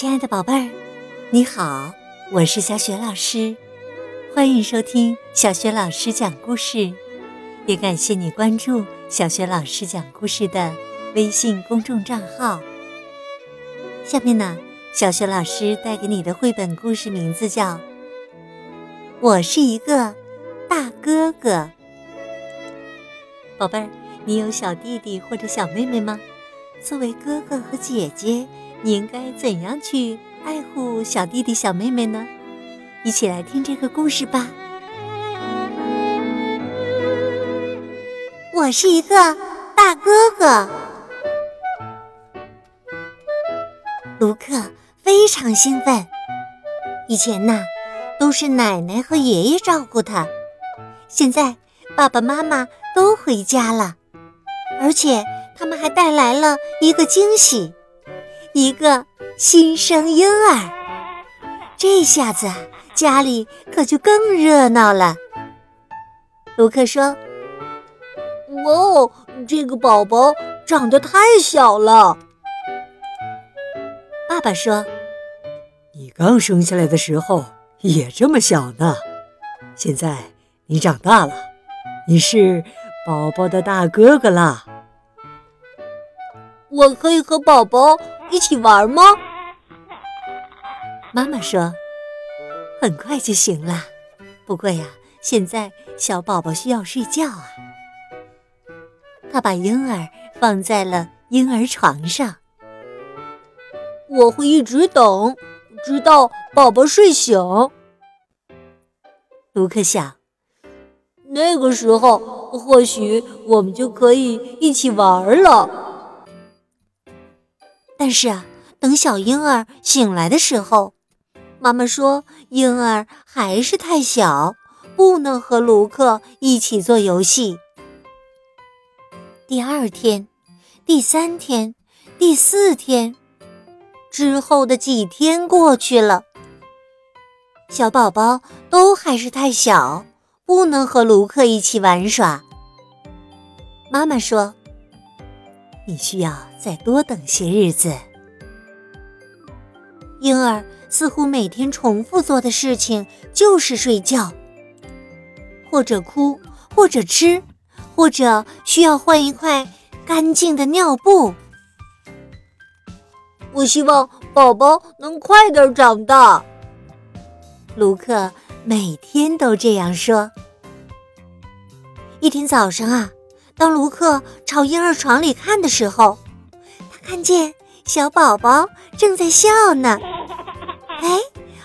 亲爱的宝贝儿，你好，我是小雪老师，欢迎收听小雪老师讲故事，也感谢你关注小雪老师讲故事的微信公众账号。下面呢，小雪老师带给你的绘本故事名字叫《我是一个大哥哥》。宝贝儿，你有小弟弟或者小妹妹吗？作为哥哥和姐姐。你应该怎样去爱护小弟弟、小妹妹呢？一起来听这个故事吧。我是一个大哥哥，卢克非常兴奋。以前呢，都是奶奶和爷爷照顾他，现在爸爸妈妈都回家了，而且他们还带来了一个惊喜。一个新生婴儿，这下子家里可就更热闹了。卢克说：“哦，这个宝宝长得太小了。”爸爸说：“你刚生下来的时候也这么小呢，现在你长大了，你是宝宝的大哥哥啦。”我可以和宝宝。一起玩吗？妈妈说：“很快就行了。不过呀，现在小宝宝需要睡觉啊。”他把婴儿放在了婴儿床上。我会一直等，直到宝宝睡醒。卢克想，那个时候或许我们就可以一起玩了。但是啊，等小婴儿醒来的时候，妈妈说婴儿还是太小，不能和卢克一起做游戏。第二天、第三天、第四天之后的几天过去了，小宝宝都还是太小，不能和卢克一起玩耍。妈妈说。你需要再多等些日子。婴儿似乎每天重复做的事情就是睡觉，或者哭，或者吃，或者需要换一块干净的尿布。我希望宝宝能快点长大。卢克每天都这样说。一天早上啊。当卢克朝婴儿床里看的时候，他看见小宝宝正在笑呢。哎，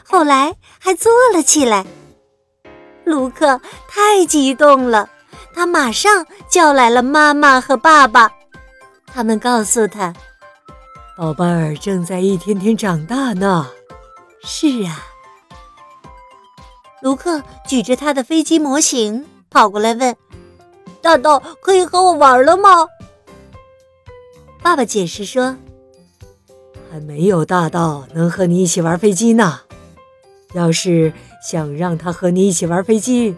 后来还坐了起来。卢克太激动了，他马上叫来了妈妈和爸爸。他们告诉他：“宝贝儿正在一天天长大呢。”是啊。卢克举着他的飞机模型跑过来问。大到可以和我玩了吗？爸爸解释说：“还没有大到能和你一起玩飞机呢。要是想让他和你一起玩飞机，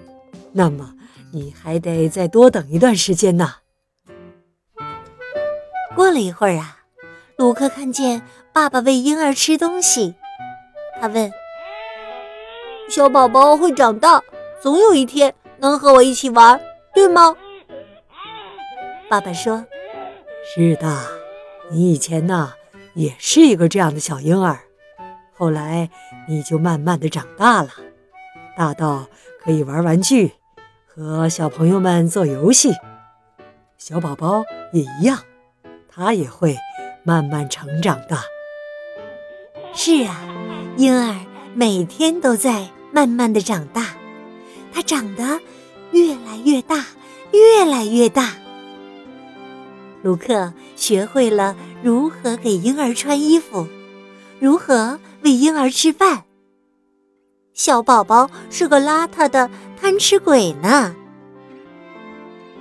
那么你还得再多等一段时间呢。”过了一会儿啊，卢克看见爸爸喂婴儿吃东西，他问：“小宝宝会长大，总有一天能和我一起玩，对吗？”爸爸说：“是的，你以前呢也是一个这样的小婴儿，后来你就慢慢的长大了，大到可以玩玩具，和小朋友们做游戏。小宝宝也一样，他也会慢慢成长的。是啊，婴儿每天都在慢慢的长大，他长得越来越大，越来越大。”卢克学会了如何给婴儿穿衣服，如何喂婴儿吃饭。小宝宝是个邋遢的贪吃鬼呢。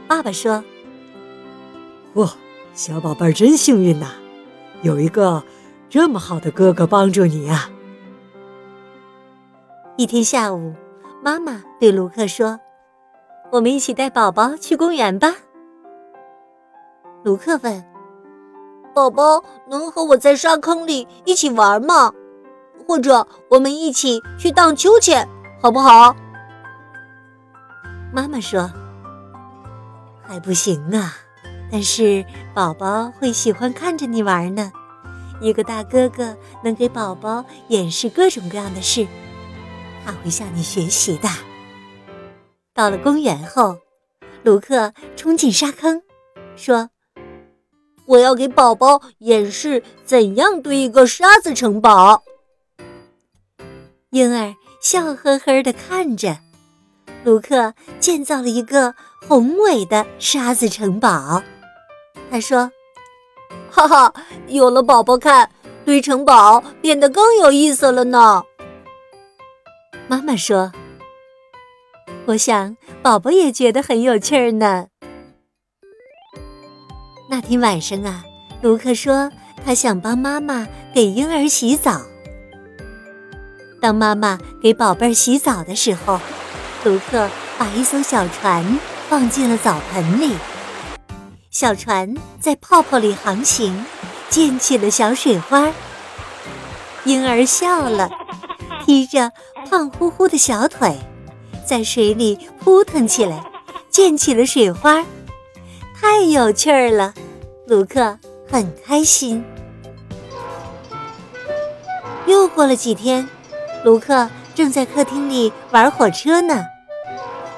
爸爸说：“哇，小宝贝儿真幸运呐，有一个这么好的哥哥帮助你呀。”一天下午，妈妈对卢克说：“我们一起带宝宝去公园吧。”卢克问：“宝宝能和我在沙坑里一起玩吗？”或者我们一起去荡秋千，好不好？妈妈说：“还不行啊，但是宝宝会喜欢看着你玩呢。一个大哥哥能给宝宝演示各种各样的事，他会向你学习的。”到了公园后，卢克冲进沙坑，说：“我要给宝宝演示怎样堆一个沙子城堡。”婴儿笑呵呵地看着，卢克建造了一个宏伟的沙子城堡。他说：“哈哈，有了宝宝看，堆城堡变得更有意思了呢。”妈妈说：“我想宝宝也觉得很有趣儿呢。”那天晚上啊，卢克说他想帮妈妈给婴儿洗澡。当妈妈给宝贝儿洗澡的时候，卢克把一艘小船放进了澡盆里。小船在泡泡里航行，溅起了小水花。婴儿笑了，踢着胖乎乎的小腿，在水里扑腾起来，溅起了水花，太有趣儿了。卢克很开心。又过了几天。卢克正在客厅里玩火车呢，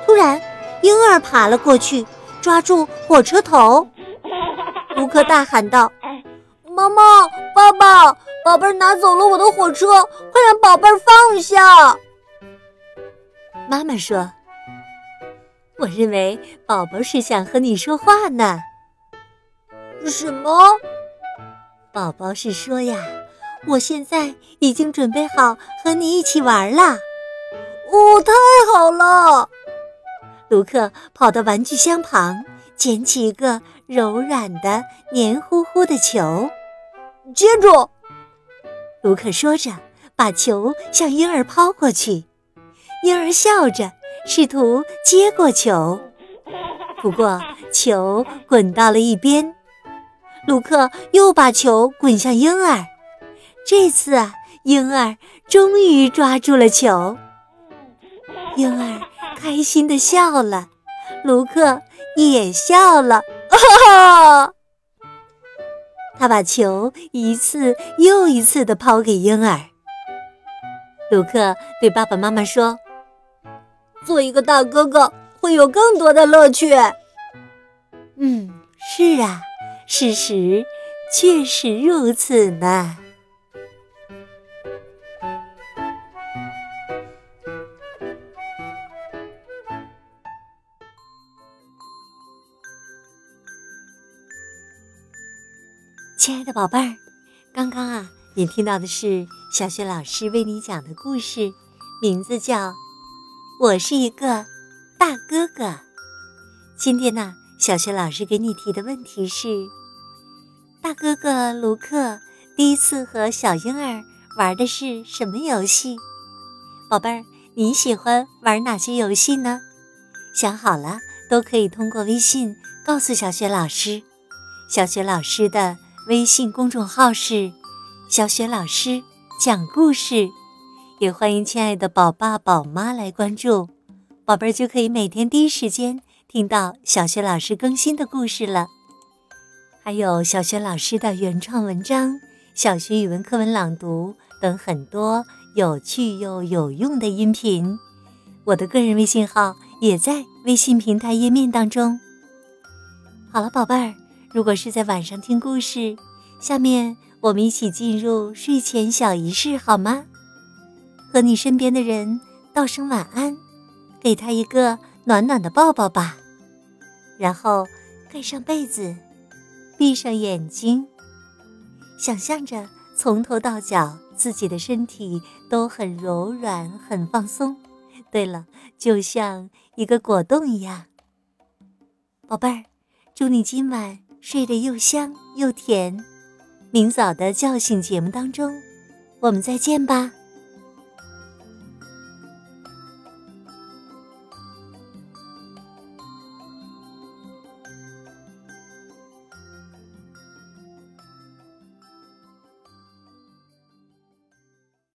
突然，婴儿爬了过去，抓住火车头。卢克大喊道：“妈妈，爸爸，宝贝儿拿走了我的火车，快让宝贝儿放下！”妈妈说：“我认为宝宝是想和你说话呢。”什么？宝宝是说呀。我现在已经准备好和你一起玩了，哦，太好了！卢克跑到玩具箱旁，捡起一个柔软的、黏糊糊的球，接住！卢克说着，把球向婴儿抛过去。婴儿笑着，试图接过球，不过球滚到了一边。卢克又把球滚向婴儿。这次啊，婴儿终于抓住了球。婴儿开心的笑了，卢克也笑了，哈哈！他把球一次又一次的抛给婴儿。卢克对爸爸妈妈说：“做一个大哥哥会有更多的乐趣。”嗯，是啊，事实确实如此呢。亲爱的宝贝儿，刚刚啊，你听到的是小雪老师为你讲的故事，名字叫《我是一个大哥哥》。今天呢，小雪老师给你提的问题是：大哥哥卢克第一次和小婴儿玩的是什么游戏？宝贝儿，你喜欢玩哪些游戏呢？想好了，都可以通过微信告诉小雪老师。小雪老师的。微信公众号是“小雪老师讲故事”，也欢迎亲爱的宝爸宝妈来关注，宝贝儿就可以每天第一时间听到小雪老师更新的故事了。还有小雪老师的原创文章、小学语文课文朗读等很多有趣又有用的音频。我的个人微信号也在微信平台页面当中。好了，宝贝儿。如果是在晚上听故事，下面我们一起进入睡前小仪式好吗？和你身边的人道声晚安，给他一个暖暖的抱抱吧。然后盖上被子，闭上眼睛，想象着从头到脚自己的身体都很柔软、很放松。对了，就像一个果冻一样。宝贝儿，祝你今晚。睡得又香又甜，明早的叫醒节目当中，我们再见吧。